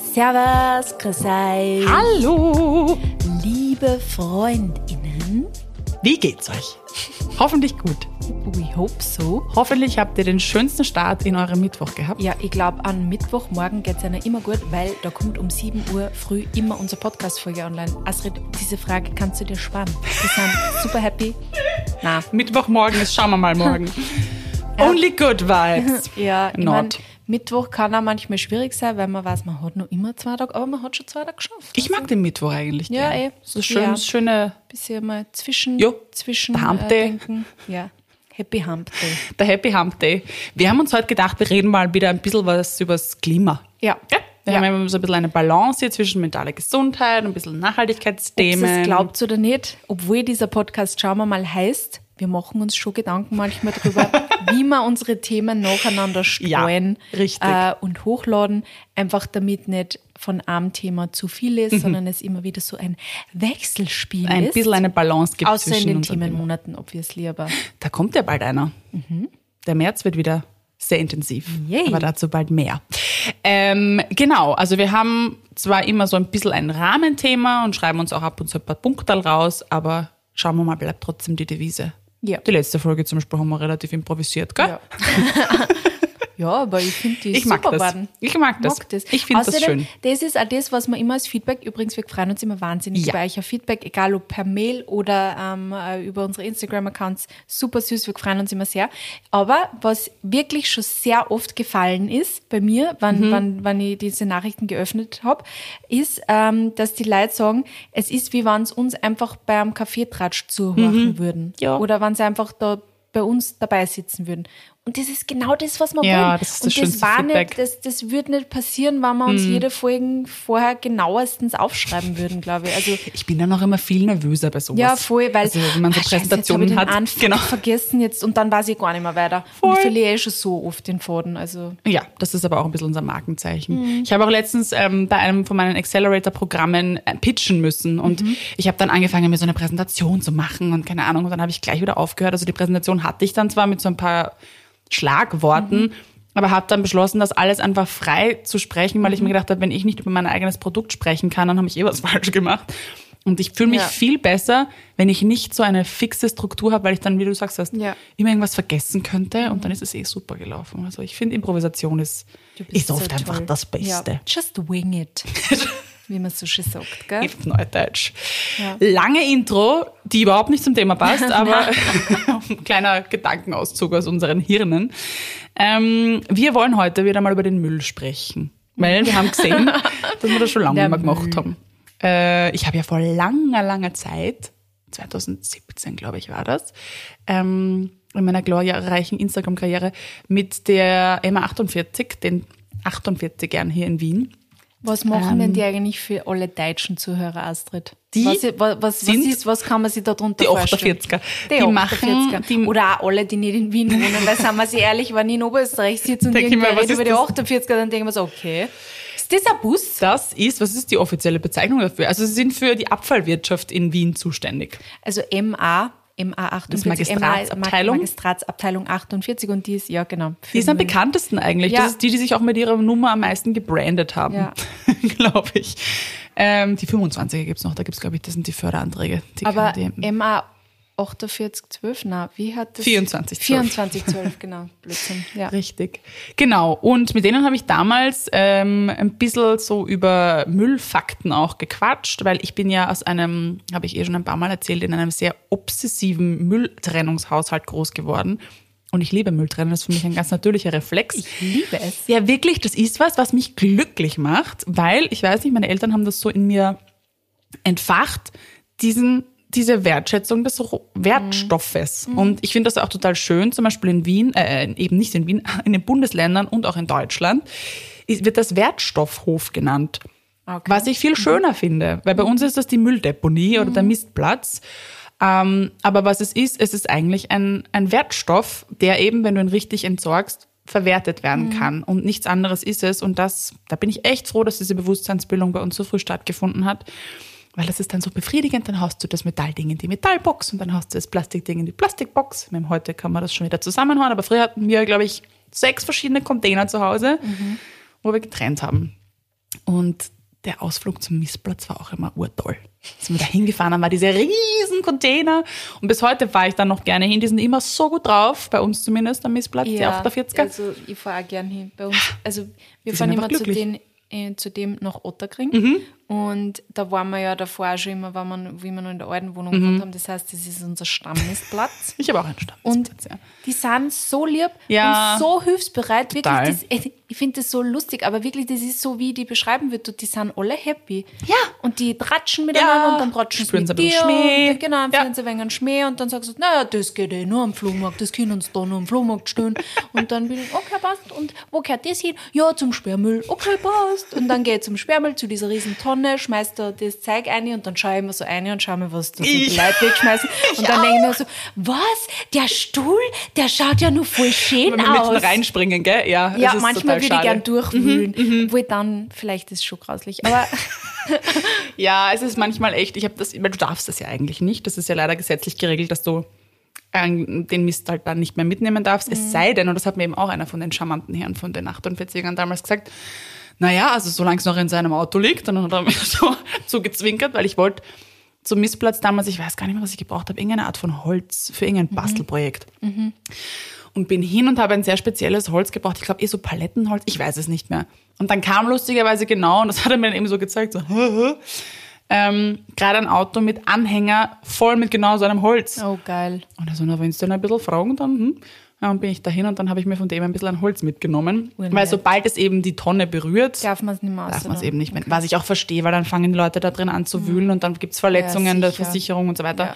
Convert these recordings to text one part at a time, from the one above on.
Servus, grüß euch. Hallo! Liebe Freundinnen. Wie geht's euch? Hoffentlich gut. We hope so. Hoffentlich habt ihr den schönsten Start in eurem Mittwoch gehabt. Ja, ich glaube, an Mittwochmorgen geht's einer immer gut, weil da kommt um 7 Uhr früh immer unsere Podcast-Folge online. Astrid, diese Frage kannst du dir sparen. Wir sind super happy. Na, Mittwochmorgen ist, schauen wir mal morgen. Only good vibes. ja, ich Not. mein, Mittwoch kann auch manchmal schwierig sein, weil man weiß, man hat noch immer zwei Tage, aber man hat schon zwei Tage geschafft. Ich mag den Mittwoch eigentlich. Ja, gern. eh. So schön, Ja. schöne, bisschen mal zwischen, Jo, zwischen der Hump äh, Day. denken. Ja, Happy Hump Day. der Happy Hump Day. Wir haben uns heute gedacht, wir reden mal wieder ein bisschen was übers Klima. Ja. Ja, wir Ja. haben immer so ein bisschen eine Balance hier zwischen mentaler Gesundheit und ein bisschen Ob Nachhaltigkeitsthemen. ihr es glaubt oder nicht, obwohl dieser Podcast Schauen wir mal heißt, wir machen uns schon Gedanken manchmal drüber, wie wir unsere Themen nacheinander streuen Ja, richtig. Äh, und hochladen, einfach damit nicht von einem Thema zu viel ist, sondern es immer wieder so ein Wechselspiel Mhm. ein ist. bisschen eine Balance gibt Außer in zwischen den unseren Themen. Themenmonaten, obviously, aber Da kommt ja bald einer. Der März wird wieder sehr intensiv. Yay. Aber dazu bald mehr. Ähm, genau, also wir haben zwar immer so ein bisschen ein Rahmenthema und schreiben uns auch ab und zu ein paar Punkte raus, aber schauen wir mal, bleibt trotzdem die Devise. Ja. Die letzte Folge zum Beispiel haben wir relativ improvisiert, gell? Ja. ja, aber ich finde die Ich mag super das. Ich mag das. Ich finde das schön. Das ist auch das, was man immer als Feedback, übrigens, wir freuen uns immer wahnsinnig Ja. über euch Feedback, egal ob per Mail oder ähm, äh, über unsere Instagram-Accounts. Super süß, wir freuen uns immer sehr. Aber was wirklich schon sehr oft gefallen ist bei mir, wann, Mhm. wann, wann ich diese Nachrichten geöffnet habe, ist, ähm, dass die Leute sagen, es ist wie wenn sie uns einfach beim Kaffeetratsch zuhören würden. Mhm. Ja. Oder wenn sie einfach da bei uns dabei sitzen würden. Und das ist genau das, was wir Ja, wollen. das ist das und das war Feedback. nicht, das, das würde nicht passieren, wenn wir uns jede Folge vorher genauestens aufschreiben würden, glaube ich. Also Ich bin dann auch immer viel nervöser bei sowas. ja, voll, weil Also, wenn man so Ah, Scheiße, jetzt Präsentationen ich den hat. Anfang Genau. vergessen jetzt und dann weiß ich gar nicht mehr weiter. Und Voll. ich verliere eh schon so oft den Faden. Also Ja, das ist aber auch ein bisschen unser Markenzeichen. Ich habe auch letztens ähm, bei einem von meinen Accelerator-Programmen äh, pitchen müssen und ich habe dann angefangen, mir so eine Präsentation zu machen und keine Ahnung, und dann habe ich gleich wieder aufgehört. Also die Präsentation hatte ich dann zwar mit so ein paar Schlagworten, aber habe dann beschlossen, das alles einfach frei zu sprechen, weil ich mir gedacht habe, wenn ich nicht über mein eigenes Produkt sprechen kann, dann habe ich eh was falsch gemacht. Und ich fühle mich Ja. viel besser, wenn ich nicht so eine fixe Struktur habe, weil ich dann, wie du sagst, hast, Ja. immer irgendwas vergessen könnte und dann ist es eh super gelaufen. Also ich finde, Improvisation ist, ist oft einfach toll. das Beste. Ja, just wing it, wie man so schön sagt. Gell? Auf Neudeutsch. Ja. Lange Intro, die überhaupt nicht zum Thema passt, aber ein kleiner Gedankenauszug aus unseren Hirnen. Ähm, wir wollen heute wieder mal über den Müll sprechen. Weil wir haben gesehen, dass wir das schon lange Der nicht mehr gemacht Müll. haben. Äh, ich habe ja vor langer, langer Zeit, 2017 glaube ich war das, ähm, in meiner glorreichen Instagram-Karriere mit der Emma 48, den 48ern hier in Wien, Was machen denn die eigentlich für alle deutschen Zuhörer, Astrid? Ähm, Die was, was, was, was, sind ist, was kann man sich darunter die vorstellen? 48er. Die, Die 48er. machen- die- Oder auch alle, die nicht in Wien wohnen, weil, sagen wir sie ehrlich, wenn ich in Oberösterreich sitze und irgendwer redet über die das? 48er, dann denken wir so, okay. Ist das ein Bus? Das ist, was ist die offizielle Bezeichnung dafür? Also sie sind für die Abfallwirtschaft in Wien zuständig. Also MA, MA48. Das Magistratsabteilung. MA, Magistratsabteilung 48 und die ist, ja genau. Die ist am bekanntesten eigentlich. Ja. Das ist die, die sich auch mit ihrer Nummer am meisten gebrandet haben, ja. glaube ich. Ähm, die 25er gibt es noch, da gibt es glaube ich, das sind die Förderanträge. Die Aber MA 48, 12, na, wie hat das? 24, 12. 24, 12, genau. Blödsinn, ja. Richtig. Genau. Und mit denen habe ich damals ähm, ein bisschen so über Müllfakten auch gequatscht, weil ich bin ja aus einem, habe ich eh schon ein paar Mal erzählt, in einem sehr obsessiven Mülltrennungshaushalt groß geworden. Und ich liebe Mülltrennen, das ist für mich ein ganz natürlicher Reflex. Ich liebe es. Ja, wirklich, das ist was, was mich glücklich macht, weil, ich weiß nicht, meine Eltern haben das so in mir entfacht, diesen diese Wertschätzung des Wertstoffes. Und ich finde das auch total schön, zum Beispiel in Wien, äh, eben nicht in Wien, in den Bundesländern und auch in Deutschland, wird das Wertstoffhof genannt. Okay. Was ich viel schöner finde, weil bei uns ist das die Mülldeponie oder der Mistplatz. Ähm, aber was es ist, es ist eigentlich ein, ein Wertstoff, der eben, wenn du ihn richtig entsorgst, verwertet werden kann. Und nichts anderes ist es. Und das, da bin ich echt froh, dass diese Bewusstseinsbildung bei uns so früh stattgefunden hat. Weil das ist dann so befriedigend, dann hast du das Metallding in die Metallbox und dann hast du das Plastikding in die Plastikbox. Meine, heute kann man das schon wieder zusammenhauen, aber früher hatten wir, glaube ich, sechs verschiedene Container zu Hause, wo wir getrennt haben. Und der Ausflug zum Missplatz war auch immer urtoll. Sind wir da hingefahren, dann war diese riesen Container. Und bis heute fahre ich dann noch gerne hin. Die sind immer so gut drauf, bei uns zumindest am Missplatz, die 48er. also ich fahre auch gern hin. Bei uns, also wir Die fahren immer einfach zu, glücklich. den, äh, zu dem nach Otterkring. Mhm. Und da waren wir ja davor auch schon immer, wenn wir, wie wir noch in der alten Wohnung Mhm. gewohnt haben. Das heißt, das ist unser Stammmistplatz. Ich habe auch einen Stamm. Und die sind so lieb Ja. und so hilfsbereit. Total. Wirklich, das, ich finde das so lustig, aber wirklich, das ist so, wie die beschreiben wird. Die sind alle happy. Ja. Und die tratschen miteinander Ja. und dann tratschen sie mit dir. Schmäh. Und, genau, dann Ja. sie ein wenig einen Schmäh und dann sagst du, naja, das geht eh nur am Flohmarkt, das können uns da nur am Flohmarkt stehen. Und dann bin ich, okay, passt. Und wo gehört das hin? Ja, zum Sperrmüll. Okay, passt. Und dann gehe ich zum Sperrmüll, zu dieser riesen Tonne, schmeiß da das Zeug ein und dann schaue ich immer so ein und schaue mir, was da so die Ich- Leute wegschmeißen. Und dann denke ich mir so, was? Der Stuhl, der schaut ja nur voll schön Wenn wir mitten aus. reinspringen, gell? Ja, Ja, manchmal würde ich schade. gern durchwühlen. Obwohl dann, vielleicht ist es schon grauslich. Aber Ja, es ist manchmal echt, ich habe das, weil du darfst das ja eigentlich nicht. Das ist ja leider gesetzlich geregelt, dass du ähm, den Mist halt dann nicht mehr mitnehmen darfst. Mhm. Es sei denn, und das hat mir eben auch einer von den charmanten Herren von den 48ern damals gesagt, naja, also solange es noch in seinem Auto liegt, dann hat er mir so, so gezwinkert, weil ich wollte zum Missplatz damals, ich weiß gar nicht mehr, was ich gebraucht habe, irgendeine Art von Holz für Mhm. irgendein Bastelprojekt. Und bin hin und habe ein sehr spezielles Holz gebraucht. Ich glaube, eh so Palettenholz. Ich weiß es nicht mehr. Und dann kam lustigerweise genau, und das hat er mir dann eben so gezeigt, so, ähm, gerade ein Auto mit Anhänger voll mit genau so einem Holz. oh geil. Und also, na, wenn du dann ein bisschen fragen, dann, hm. Ja, und bin ich dahin und dann habe ich mir von dem ein bisschen ein Holz mitgenommen. Urnett. Weil sobald es eben die Tonne berührt, Darf man es nicht mehr darf man es eben nicht mehr. Was ich auch verstehe, weil dann fangen die Leute da drin an zu wühlen und dann gibt's Verletzungen der sicher. Versicherung und so weiter. Ja.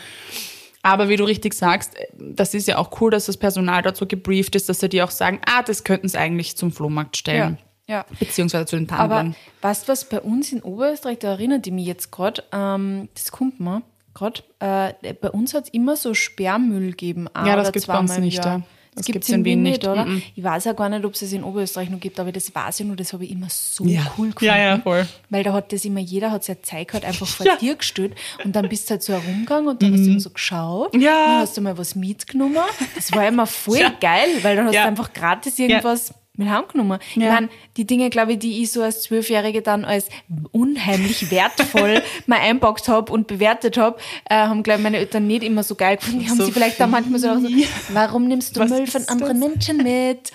Aber wie du richtig sagst, das ist ja auch cool, dass das Personal dazu gebrieft ist, dass sie dir auch sagen, ah, das könnten sie eigentlich zum Flohmarkt stellen. Ja, ja. Beziehungsweise zu den Aber Tandlern. weißt du was, bei uns in Oberösterreich, da erinnert ich mich jetzt gerade, ähm, das kommt mir gerade, äh, bei uns hat es immer so Sperrmüll gegeben. Ja, das oder gibt's bei uns nicht, ja. Das Das gibt es in Wien nicht, nicht, oder? mhm. Ich weiß ja gar nicht, ob es es in Oberösterreich noch gibt, aber das weiß ich nur, das habe ich immer so Ja. cool gefunden. Ja, ja, voll. Weil da hat das immer, jeder hat sein Zeug halt einfach vor Ja. dir gestellt und dann bist du halt so herumgegangen und dann hast du immer so geschaut. Mhm. Ja. Dann hast du mal was mitgenommen. Das war immer voll Ja. geil, weil dann hast du einfach gratis irgendwas mit heimgenommen. Ich Ja. meine, die Dinge, glaube ich, die ich so als Zwölfjährige dann als unheimlich wertvoll mal einpackt habe und bewertet habe, äh, haben, glaube ich, meine Eltern nicht immer so geil gefunden. Die haben So sie vielleicht dann manchmal so, so warum nimmst du Was Müll von das? anderen Menschen mit?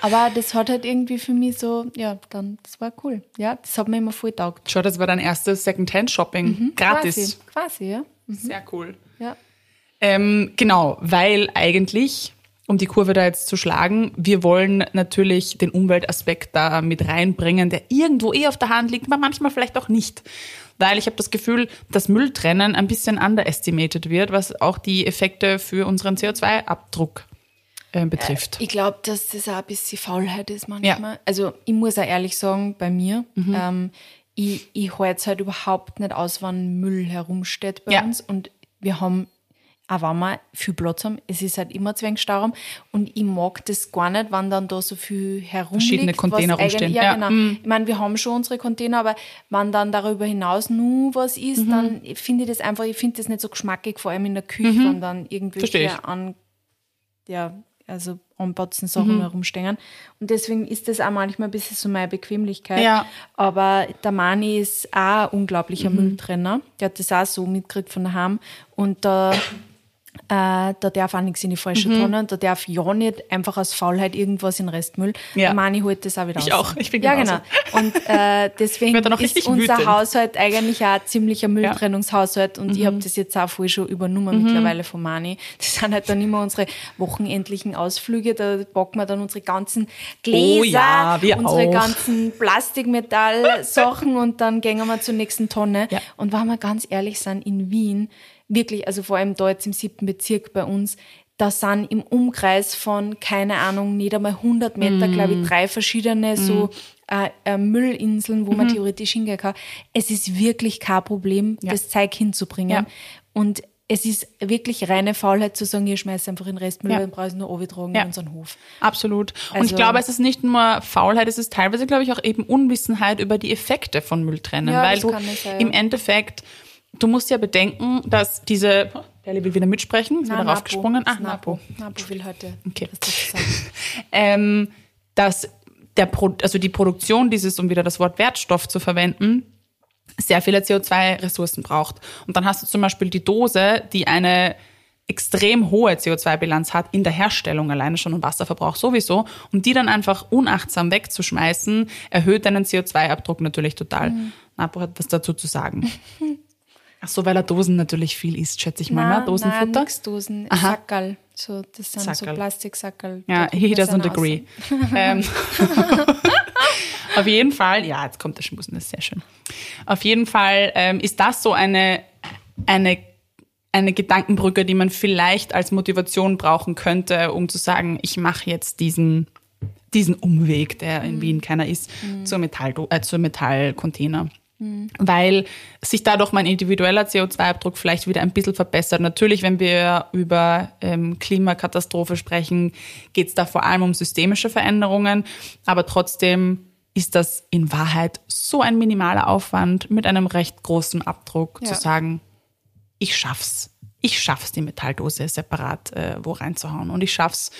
Aber das hat halt irgendwie für mich so, ja, dann, das war cool. Ja, das hat mir immer voll taugt. Schau, das war dein erstes Secondhand-Shopping. Gratis. Quasi, quasi ja. Sehr cool. ja. Ähm, genau, weil eigentlich, um die Kurve da jetzt zu schlagen, wir wollen natürlich den Umweltaspekt da mit reinbringen, der irgendwo eh auf der Hand liegt, aber manchmal vielleicht auch nicht. Weil ich habe das Gefühl, dass Mülltrennen ein bisschen underestimated wird, was auch die Effekte für unseren CO2-Abdruck äh, betrifft. Ich glaube, dass das auch ein bisschen Faulheit ist manchmal. Also ich muss auch ehrlich sagen, bei mir, Mhm. ähm, ich, ich halte es halt überhaupt nicht aus, wann Müll herumsteht bei Ja. uns. Und wir haben, auch wenn wir viel Platz haben, es ist halt immer Zwängstauraum. Und ich mag das gar nicht, wenn dann da so viel herumliegt. Verschiedene Container rumstehen. Ja, Ja, genau. mhm. Ich meine, wir haben schon unsere Container, aber wenn dann darüber hinaus nur was ist, Mhm. dann finde ich das einfach, ich finde das nicht so geschmackig, vor allem in der Küche, wenn dann Mhm. Verstehe irgendwelche ich. an ja, also anbatzen Sachen herumstehen. Und deswegen ist das auch manchmal ein bisschen so meine Bequemlichkeit. Ja. Aber der Mani ist auch ein unglaublicher Mhm. Mülltrenner. Der hat das auch so mitgekriegt von daheim. Und da, äh, da darf auch nichts in die falsche Mhm. Tonne. Da darf ja nicht einfach aus Faulheit irgendwas in Restmüll. Ja. Mani holt das auch wieder Ich raus. auch. Ich bin Ja, genauso. genau. Und äh, deswegen ist unser wütend. Haushalt eigentlich auch ziemlicher Mülltrennungshaushalt. Und ich habe das jetzt auch voll schon übernommen mittlerweile von Mani. Das sind halt dann immer unsere wochenendlichen Ausflüge. Da packen wir dann unsere ganzen Gläser, Oh ja, unsere auch. ganzen Plastikmetallsachen und dann gehen wir zur nächsten Tonne. Ja. Und wenn wir ganz ehrlich sind, in Wien, wirklich, also vor allem da jetzt im siebten Bezirk bei uns, da sind im Umkreis von, keine Ahnung, nicht einmal 100 Meter, glaube Mm. ich, drei verschiedene so äh, äh, Müllinseln, wo Mhm. man theoretisch hingehen kann. Es ist wirklich kein Problem, Ja. das Zeug hinzubringen. Ja. Und es ist wirklich reine Faulheit zu sagen, ihr schmeißt einfach in den Restmüll, Ja. dann brauche ich nur runtertragen Ja. in unseren Hof. Absolut. Und Also- ich glaube, es ist nicht nur Faulheit, es ist teilweise, glaube ich, auch eben Unwissenheit über die Effekte von Mülltrennen. Ja, weil das du sein, im ja. Endeffekt, du musst ja bedenken, dass diese, Perli will wieder mitsprechen, ist wieder Napo. raufgesprungen. Das ist Napo. Napo will heute Okay. sagen. Ähm, dass der Pro also die Produktion dieses, um wieder das Wort Wertstoff zu verwenden, sehr viele CO2-Ressourcen braucht. Und dann hast du zum Beispiel die Dose, die eine extrem hohe CO2-Bilanz hat in der Herstellung alleine schon und Wasserverbrauch sowieso und die dann einfach unachtsam wegzuschmeißen, erhöht deinen CO2-Abdruck natürlich total. Mhm. Napo hat was dazu zu sagen. Ach so, weil er Dosen natürlich viel isst, schätze ich mal, ne? Dosenfutter? Nein, nix Dosen, Aha. Sackerl. So, das sind Sackerl. so Plastiksackerl. Ja, he doesn't agree. ähm, auf jeden Fall, ja, jetzt kommt der Schmusen, das ist sehr schön. Auf jeden Fall ähm, ist das so eine, eine eine Gedankenbrücke, die man vielleicht als Motivation brauchen könnte, um zu sagen, ich mache jetzt diesen, diesen Umweg, der in mhm. Wien keiner ist, mhm. zur, Metall, äh, zur Metallcontainer. Mhm. Weil sich dadurch mein individueller CO2-Abdruck vielleicht wieder ein bisschen verbessert. Natürlich, wenn wir über ähm, Klimakatastrophe sprechen, geht es da vor allem um systemische Veränderungen, aber trotzdem ist das in Wahrheit so ein minimaler Aufwand mit einem recht großen Abdruck ja. zu sagen, ich schaff's. Ich schaff's, die Metalldose separat äh, wo reinzuhauen. Und ich schaff's,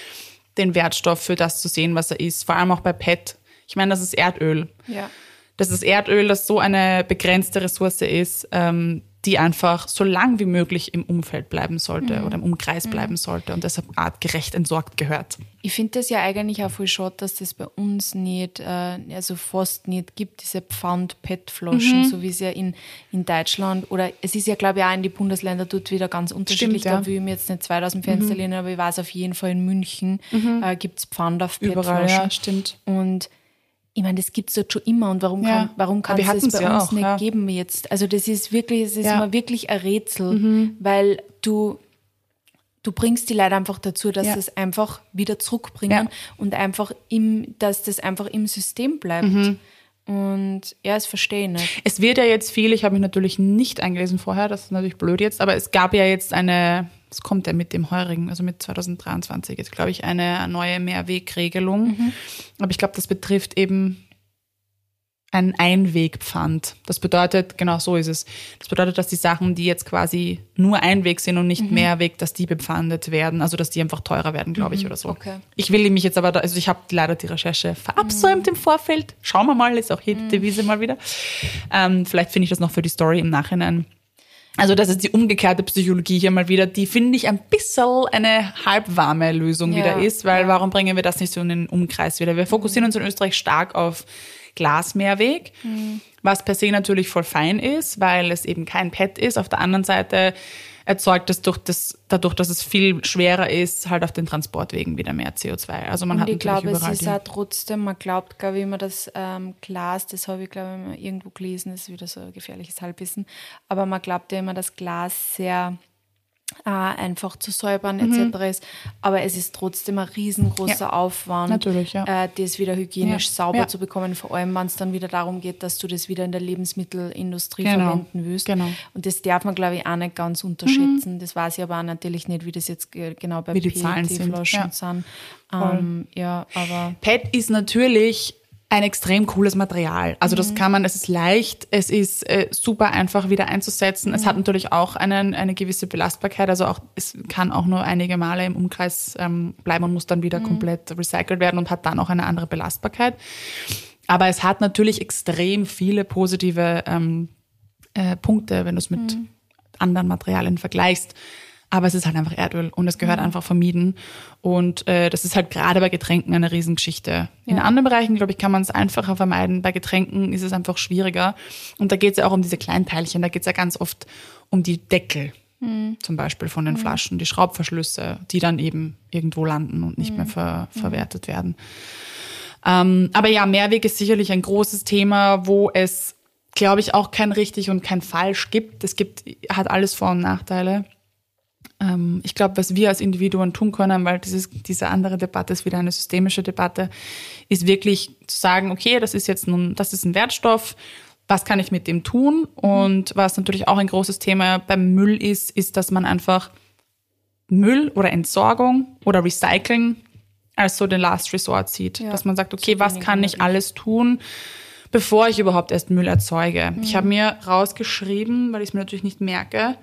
den Wertstoff für das zu sehen, was er ist. Vor allem auch bei PET. Ich meine, das ist Erdöl. Ja. Das ist Erdöl, das so eine begrenzte Ressource ist, ähm, die einfach so lang wie möglich im Umfeld bleiben sollte mhm. oder im Umkreis mhm. bleiben sollte und deshalb artgerecht entsorgt gehört. Ich finde das ja eigentlich auch voll schade, dass das bei uns nicht, äh, also fast nicht gibt, diese Pfand-PET-Flaschen, mhm. so wie es ja in, in Deutschland oder es ist ja, glaube ich, auch in die Bundesländer dort wieder ganz unterschiedlich. Stimmt, ja. Da will ich mir jetzt nicht 2000 Fenster mhm. lehnen, aber ich weiß auf jeden Fall in München mhm. äh, gibt es Pfand auf PET-Flaschen. Ja, stimmt. Und ich meine, das gibt es dort schon immer und warum ja. kann, warum kann es das bei ja uns auch, nicht ja. geben jetzt? Also das ist wirklich, es ist mir wirklich ein Rätsel, mhm. weil du, du bringst die Leute einfach dazu, dass sie es einfach wieder zurückbringen und einfach im, dass das einfach im System bleibt. Mhm. Und ja, es verstehe nicht. Es wird ja jetzt viel, ich habe mich natürlich nicht eingelesen vorher, das ist natürlich blöd jetzt, aber es gab ja jetzt eine es kommt ja mit dem heurigen, also mit 2023 jetzt, glaube ich, eine neue Mehrwegregelung. Mhm. Aber ich glaube, das betrifft eben ein Einwegpfand. Das bedeutet, genau so ist es. Das bedeutet, dass die Sachen, die jetzt quasi nur Einweg sind und nicht mhm. Mehrweg, dass die bepfandet werden, also dass die einfach teurer werden, glaube ich, mhm. oder so. Okay. Ich will mich jetzt aber, da, also ich habe leider die Recherche verabsäumt mhm. im Vorfeld. Schauen wir mal, ist auch hier die mhm. Devise mal wieder. Ähm, vielleicht finde ich das noch für die Story im Nachhinein also das ist die umgekehrte Psychologie hier mal wieder, die finde ich ein bisschen eine halbwarme Lösung ja, wieder ist, weil ja. warum bringen wir das nicht so in den Umkreis wieder? Wir fokussieren uns in Österreich stark auf Glasmehrweg, mhm. was per se natürlich voll fein ist, weil es eben kein PET ist. Auf der anderen Seite erzeugt es durch das, dadurch, dass es viel schwerer ist, halt auf den Transportwegen wieder mehr CO2. Also man und hat ich glaube, es ist auch trotzdem, man glaubt, glaube ich, immer das ähm, Glas, das habe ich, glaube ich, irgendwo gelesen, das ist wieder so ein gefährliches Halbwissen, aber man glaubt ja immer, dass Glas sehr äh, einfach zu säubern mhm. etc. ist. Aber es ist trotzdem ein riesengroßer ja, Aufwand, natürlich, ja. äh, das wieder hygienisch ja, sauber zu bekommen, vor allem wenn es dann wieder darum geht, dass du das wieder in der Lebensmittelindustrie genau, verwenden willst. Genau. Und das darf man, glaube ich, auch nicht ganz unterschätzen. Mhm. Das weiß ich aber auch natürlich nicht, wie das jetzt genau bei PET-Flaschen sind. Ähm, ja, aber PET ist natürlich ein extrem cooles Material. Also das mhm. kann man, es ist leicht, es ist äh, super einfach wieder einzusetzen. Mhm. Es hat natürlich auch einen, eine gewisse Belastbarkeit. Also auch es kann auch nur einige Male im Umkreis ähm, bleiben und muss dann wieder mhm. komplett recycelt werden und hat dann auch eine andere Belastbarkeit. Aber es hat natürlich extrem viele positive ähm, äh, Punkte, wenn du es mit mhm. anderen Materialien vergleichst aber es ist halt einfach Erdöl und es gehört mhm. einfach vermieden. Und äh, das ist halt gerade bei Getränken eine Riesengeschichte. Ja. In anderen Bereichen, glaube ich, kann man es einfacher vermeiden. Bei Getränken ist es einfach schwieriger. Und da geht es ja auch um diese kleinen Teilchen. Da geht es ja ganz oft um die Deckel. Mhm. Zum Beispiel von den mhm. Flaschen, die Schraubverschlüsse, die dann eben irgendwo landen und nicht mehr mhm. ver mhm. verwertet werden. Ähm, aber ja, Mehrweg ist sicherlich ein großes Thema, wo es, glaube ich, auch kein richtig und kein falsch gibt. Es gibt, hat alles Vor- und Nachteile. Ähm, ich glaube, was wir als Individuen tun können, weil dieses, diese andere Debatte ist wieder eine systemische Debatte, ist wirklich zu sagen, okay, das ist jetzt nun, das ist ein Wertstoff, was kann ich mit dem tun? Und was natürlich auch ein großes Thema beim Müll ist, ist, dass man einfach Müll oder Entsorgung oder Recycling als so den Last Resort sieht. Ja, dass man sagt, okay, was kann ich alles tun, bevor ich überhaupt erst Müll erzeuge? Mhm. Ich habe mir rausgeschrieben, weil ich es mir natürlich nicht merke,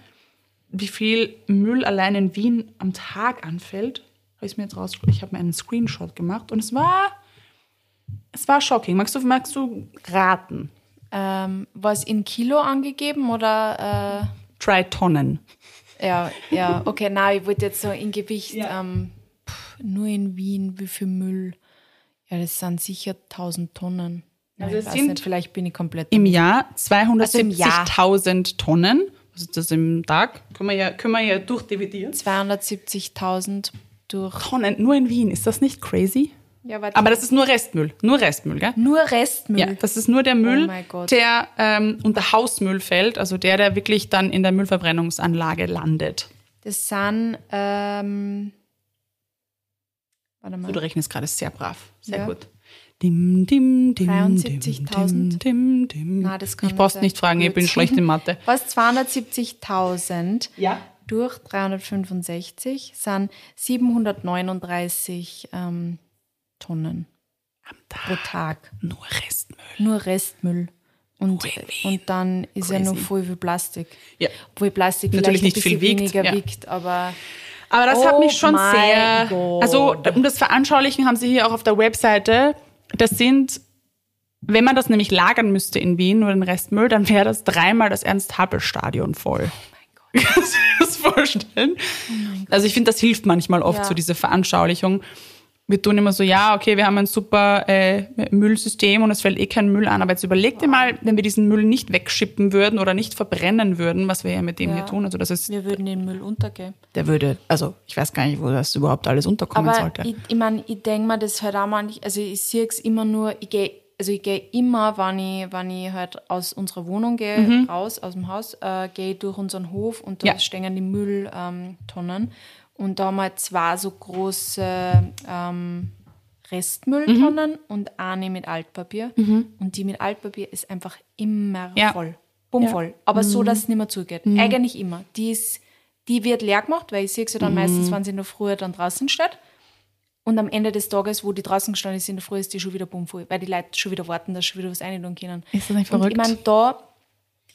wie viel Müll allein in Wien am Tag anfällt, habe ich mir jetzt raus. Ich habe mir einen Screenshot gemacht und es war Es war shocking. Magst du, magst du raten? Ähm, war es in Kilo angegeben oder Drei Tonnen. äh, ja, ja, okay, nein, ich wollte jetzt so in Gewicht, Ja. ähm, pff, nur in Wien, wie viel Müll? Ja, das sind sicher 1000 Tonnen. Also ich weiß sind nicht, vielleicht bin ich komplett. Im Jahr Also im Jahr. 270.000 Tonnen. Was ist das im Tag? Können wir ja, können wir ja durchdividieren. 270.000 durch. Tonnen, nur in Wien. Ist das nicht crazy? Ja, warte. Aber das ist nur Restmüll. Nur Restmüll, gell? nur Restmüll. Ja, das ist nur der Müll, Oh mein Gott. der ähm, unter Hausmüll fällt, also der, der wirklich dann in der Müllverbrennungsanlage landet. Das sind, ähm, warte mal. Du rechnest gerade sehr brav. Sehr Ja. gut. Dim, dim, dim, 73.000? dim, dim, dim. Das kann ich brauch's nicht fragen, ich bin schlecht in Mathe. Was 270.000 Ja. durch 365 sind 739 ähm, Tonnen Am pro Tag. Tag. Nur Restmüll. Nur Restmüll. Und, und dann ist ja noch Crazy. voll viel Plastik. Ja. Obwohl Plastik Natürlich vielleicht nicht viel wiegt, weniger ja. wiegt, aber Aber das Oh hat mich schon mein sehr. Gott. Also, um das veranschaulichen, haben sie hier auch auf der Webseite. Das sind, wenn man das nämlich lagern müsste in Wien, nur den Restmüll, dann wäre das dreimal das Ernst-Happel-Stadion voll. Oh Kannst du dir das vorstellen? also, ich finde, das hilft manchmal oft, Ja. so diese Veranschaulichung. Wir tun immer so, ja, okay, wir haben ein super äh, Müllsystem und es fällt eh kein Müll an. Aber jetzt überleg dir mal, wenn wir diesen Müll nicht wegschippen würden oder nicht verbrennen würden, was wir ja mit dem Ja. hier tun. Also das ist wir würden den Müll untergehen. der würde, also ich weiß gar nicht, wo das überhaupt alles unterkommen Aber sollte. ich, ich meine, ich denke mir das halt auch manchmal, also ich sehe es immer nur, ich gehe, also ich gehe immer, wenn ich, wenn ich halt aus unserer Wohnung gehe, raus, aus dem Haus, äh, gehe durch unseren Hof und da Mhm. Ja. stehen die Mülltonnen. Ähm. Und da haben wir zwei so große ähm, Restmülltonnen Mhm. und eine mit Altpapier. Und die mit Altpapier ist einfach immer Ja. voll. Bummvoll. Aber so, dass es nicht mehr zugeht. Eigentlich immer. Die, ist, die wird leer gemacht, weil ich sehe sie dann meistens, wenn sie noch früher dann draußen steht. Und am Ende des Tages, wo die draußen gestanden ist in der Früh, ist die schon wieder bummvoll, weil die Leute schon wieder warten, dass sie schon wieder was reintun können. Ist das nicht Und verrückt? ich meine, da,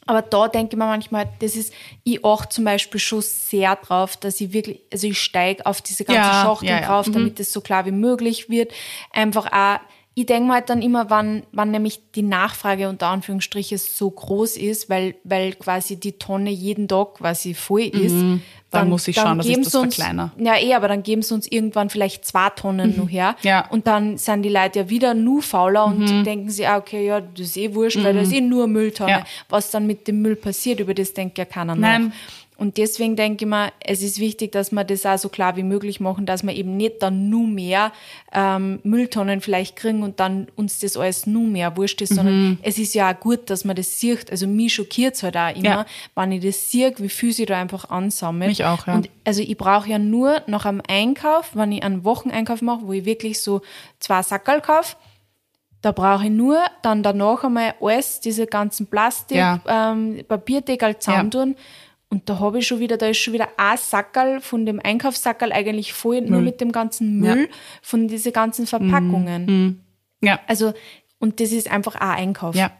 aber da denke ich mir manchmal, das ist, ich achte zum Beispiel schon sehr drauf, dass ich wirklich, also ich steige auf diese ganzen Ja, Schachteln ja, ja. drauf, damit es so klar wie möglich wird. Einfach auch, ich denke mir halt dann immer, wann, wann nämlich die Nachfrage unter Anführungsstrichen so groß ist, weil, weil quasi die Tonne jeden Tag quasi voll ist. Mhm. Dann muss ich schauen, dass ich das uns, verkleinere. Ja, eh, aber dann geben sie uns irgendwann vielleicht zwei Tonnen noch her. Mhm. Ja. Und dann sind die Leute ja wieder nur fauler und Mhm. denken sie, ah, okay, ja, das ist eh wurscht, weil das ist eh nur Mülltonne. Ja. Was dann mit dem Müll passiert, über das denkt ja keiner Nein. nach. Und deswegen denke ich mir, es ist wichtig, dass wir das auch so klar wie möglich machen, dass wir eben nicht dann nur mehr ähm, Mülltonnen vielleicht kriegen und dann uns das alles nur mehr wurscht ist, Mhm. sondern es ist ja auch gut, dass man das sieht. Also mich schockiert es halt auch immer, Ja. wenn ich das sehe, wie viel sie da einfach ansammelt. Mich auch, ja. Und also ich brauche ja nur nach einem Einkauf, wenn ich einen Wocheneinkauf mache, wo ich wirklich so zwei Sackerl kaufe, da brauche ich nur dann danach einmal alles, diese ganzen Plastik, Ja. ähm, Papierdeckel zusammentun. Und da habe ich schon wieder, da ist schon wieder ein Sackerl von dem Einkaufssackerl eigentlich voll, nur mit dem ganzen Müll von diese ganzen Verpackungen. ja, Also, und das ist einfach ein Einkauf. ja.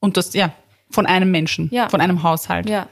Und das, ja, von einem Menschen, Ja. von einem Haushalt. Ja.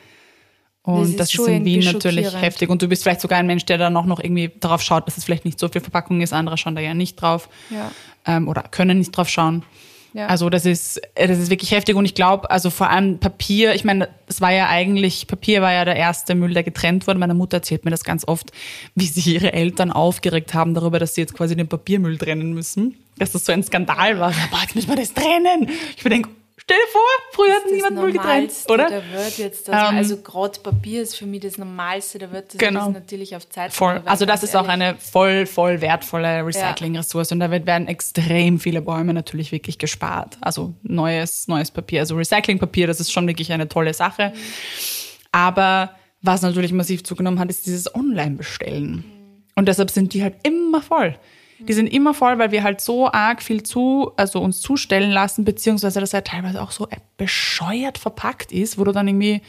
Und Das ist das ist, in Wien natürlich heftig. Und du bist vielleicht sogar ein Mensch, der dann auch noch irgendwie darauf schaut, dass es vielleicht nicht so viel Verpackung ist. Andere schauen da ja nicht drauf. Ja. Ähm, oder können nicht drauf schauen. Ja. Also das ist, äh, das ist wirklich heftig. Und ich glaube, also vor allem Papier, ich meine, es war ja eigentlich, Papier war ja der erste Müll, der getrennt wurde. Meine Mutter erzählt mir das ganz oft, wie sich ihre Eltern aufgeregt haben darüber, dass sie jetzt quasi den Papiermüll trennen müssen. Dass das so ein Skandal war. Boah, jetzt müssen wir das trennen. Ich mir denke, stell dir vor, früher hat Das niemand Müll getrennt, oder? Der wird jetzt, dass man, Ähm, also gerade Papier ist für mich das Normalste, da wird das Genau. ist natürlich auf Zeit. Voll. Also das ist auch eine voll, voll wertvolle Recycling-Ressource und da werden extrem viele Bäume natürlich wirklich gespart. Also neues, neues Papier, also Recyclingpapier, das ist schon wirklich eine tolle Sache. Aber was natürlich massiv zugenommen hat, ist dieses Online-Bestellen. Und deshalb sind die halt immer voll. Die sind immer voll, weil wir halt so arg viel zu, also uns zustellen lassen, beziehungsweise das ja teilweise auch so bescheuert verpackt ist, wo du dann irgendwie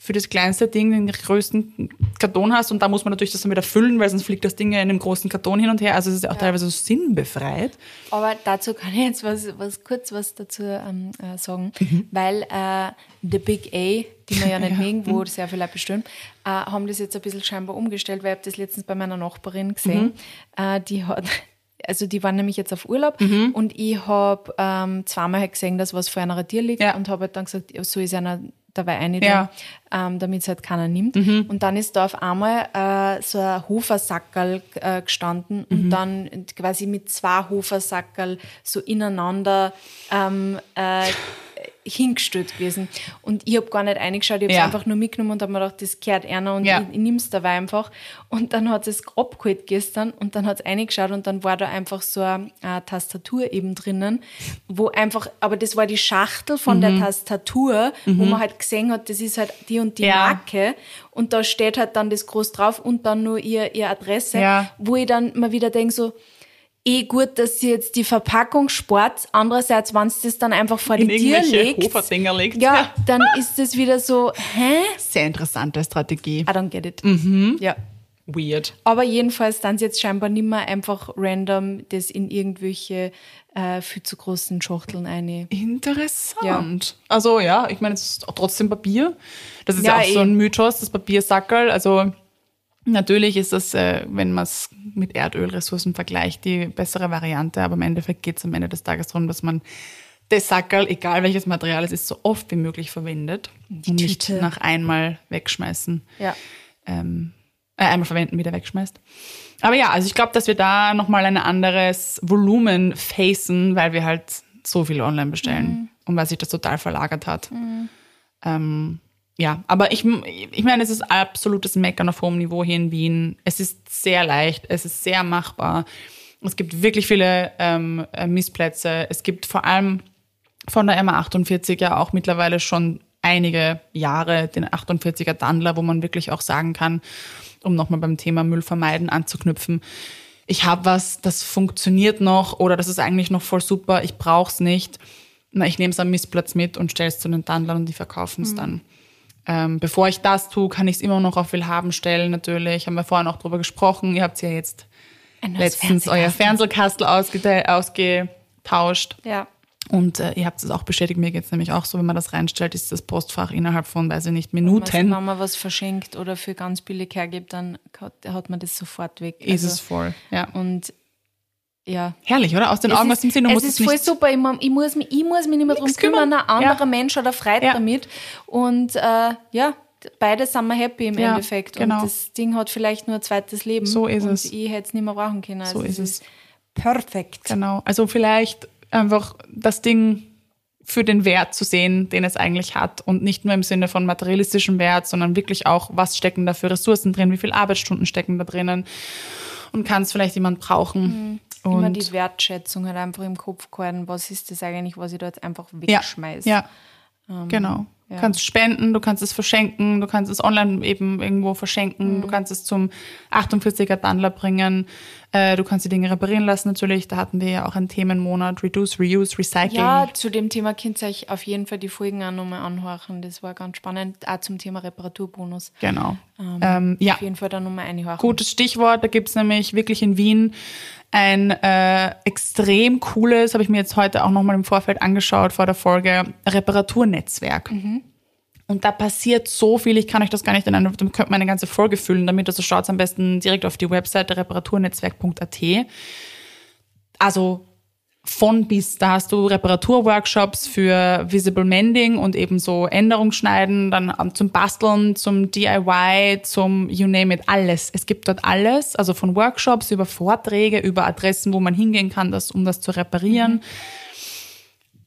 für das kleinste Ding den größten Karton hast und da muss man natürlich das dann wieder füllen, weil sonst fliegt das Ding ja in einem großen Karton hin und her. Also es ist ja auch teilweise so sinnbefreit. Aber dazu kann ich jetzt was, was kurz was dazu ähm, äh, sagen, Mhm. weil äh, The Big A, die wir ja nicht mögen, wo sehr viele Leute bestimmt, äh, haben das jetzt ein bisschen scheinbar umgestellt, weil ich habe das letztens bei meiner Nachbarin gesehen. Mhm. Äh, die hat also die waren nämlich jetzt auf Urlaub und ich habe ähm, zweimal halt gesehen, dass was vor einer Tür liegt Ja. und habe halt dann gesagt, ja, so ist einer dabei eine, Ja. ähm, damit es halt keiner nimmt. Und dann ist da auf einmal äh, so ein Hofersackerl äh, gestanden und dann quasi mit zwei Hofersackerl so ineinander ähm, äh, hingestellt gewesen. Und ich habe gar nicht reingeschaut, ich habe es Ja. einfach nur mitgenommen und habe mir gedacht, das gehört einer und Ja. ich, ich nehme es dabei einfach. Und dann hat es abgeholt gestern und dann hat es reingeschaut und dann war da einfach so eine, äh, Tastatur eben drinnen, wo einfach, aber das war die Schachtel von Mhm. der Tastatur, wo man halt gesehen hat, das ist halt die und die Ja. Marke und da steht halt dann das groß drauf und dann nur ihr, ihr Adresse, wo ich dann mal wieder denke so, eh gut, dass sie jetzt die Verpackung spart. Andererseits, wenn sie das dann einfach vor In die Tür irgendwelche legt, legt. ja, dann ist das wieder so, hä? Sehr interessante Strategie. I don't get it. Mhm. Ja. Weird. Aber jedenfalls dann jetzt scheinbar nicht mehr einfach random das in irgendwelche äh, viel zu großen Schachteln eine. Interessant. Also ja, ich meine, es ist auch trotzdem Papier. Das ist ja, Ja, auch so eh. ein Mythos, das Papiersackerl. Also natürlich ist das, äh, wenn man es mit Erdölressourcen vergleicht, die bessere Variante. Aber im Endeffekt geht es am Ende des Tages darum, dass man das Sackerl, egal welches Material es ist, so oft wie möglich verwendet und nicht Tüte. nach einmal wegschmeißen Ja. ähm, äh, einmal verwenden, wieder wegschmeißt. Aber ja, also ich glaube, dass wir da nochmal ein anderes Volumen facen, weil wir halt so viel online bestellen und weil sich das total verlagert hat. Ähm, ja, aber ich, ich meine, es ist absolutes Meckern auf hohem Niveau hier in Wien. Es ist sehr leicht, es ist sehr machbar. Es gibt wirklich viele ähm, äh, Missplätze. Es gibt vor allem von der MA48 ja auch mittlerweile schon einige Jahre den 48er Dandler, wo man wirklich auch sagen kann, um nochmal beim Thema Müll vermeiden anzuknüpfen, ich habe was, das funktioniert noch oder das ist eigentlich noch voll super, ich brauche es nicht. Na, ich nehme es am Missplatz mit und stelle es zu den Dandlern und die verkaufen es dann. Ähm, bevor ich das tue, kann ich es immer noch auf Willhaben stellen, natürlich. Haben wir vorhin auch drüber gesprochen. Ihr habt ja jetzt letztens euer Fernsehkastel. Ausgete- ausgetauscht. Ja. Und äh, ihr habt es auch bestätigt, mir geht es nämlich auch so, wenn man das reinstellt, ist das Postfach innerhalb von, weiß ich nicht, Wenn Minuten, man was verschenkt oder für ganz billig hergibt, dann hat, hat man das sofort weg. ist es voll. Ja. Und ja. Herrlich, oder? Aus den Augen, aus dem Sinn, du es ist es voll super. Ich, ich, muss mich, ich muss mich nicht mehr drum Nix kümmern. Ein anderer Ja. Mensch hat Freude Ja. damit. Und äh, ja, beide sind wir happy im Ja, Endeffekt. genau. Und das Ding hat vielleicht nur ein zweites Leben. So ist und es. ich hätte es nicht mehr brauchen können. Also So ist es. Perfekt. Genau. Also vielleicht einfach das Ding für den Wert zu sehen, den es eigentlich hat und nicht nur im Sinne von materialistischem Wert, sondern wirklich auch, was stecken da für Ressourcen drin, wie viele Arbeitsstunden stecken da drinnen und kann es vielleicht jemand brauchen. Immer Und die Wertschätzung halt einfach im Kopf gehalten. Was ist das eigentlich, was ich da jetzt einfach ja, wegschmeiße? ja, genau. Du ja. kannst spenden, du kannst es verschenken, du kannst es online eben irgendwo verschenken, Mhm. du kannst es zum 48er Dandler bringen, äh, du kannst die Dinge reparieren lassen natürlich. Da hatten wir ja auch einen Themenmonat, Reduce, Reuse, Recycling. Ja, zu dem Thema könnt ihr euch auf jeden Fall die Folgen auch nochmal anhören. Das war ganz spannend. Auch zum Thema Reparaturbonus. Genau. Ähm, ja, Auf jeden Fall da nochmal einhören. gutes Stichwort. Da gibt's nämlich wirklich in Wien ein äh, extrem cooles, habe ich mir jetzt heute auch nochmal im Vorfeld angeschaut vor der Folge, Reparaturnetzwerk. Und da passiert so viel, ich kann euch das gar nicht in eine, dann könnt man eine ganze Folge füllen damit, also schaut am besten direkt auf die Webseite reparaturnetzwerk.at. Also von bis, da hast du Reparaturworkshops für Visible Mending und eben so Änderungsschneiden, dann zum Basteln, zum DIY, zum you name it, alles. Es gibt dort alles, also von Workshops über Vorträge, über Adressen, wo man hingehen kann, das, um das zu reparieren.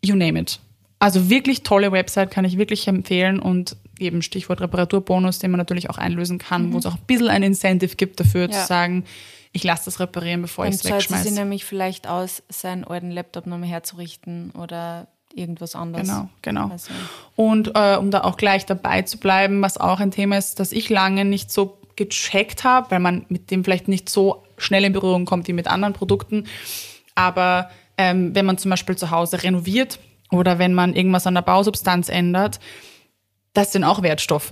You name it. Also wirklich tolle Website, kann ich wirklich empfehlen und eben Stichwort Reparaturbonus, den man natürlich auch einlösen kann, wo es auch ein bisschen ein Incentive gibt dafür Ja. zu sagen, ich lasse das reparieren, bevor ich es zahlt es sich wegschmeiße. nämlich vielleicht aus, seinen alten Laptop nochmal herzurichten oder irgendwas anderes. Genau, genau. Also, Und äh, um da auch gleich dabei zu bleiben, was auch ein Thema ist, das ich lange nicht so gecheckt habe, weil man mit dem vielleicht nicht so schnell in Berührung kommt wie mit anderen Produkten. Aber ähm, wenn man zum Beispiel zu Hause renoviert oder wenn man irgendwas an der Bausubstanz ändert, das sind auch Wertstoffe.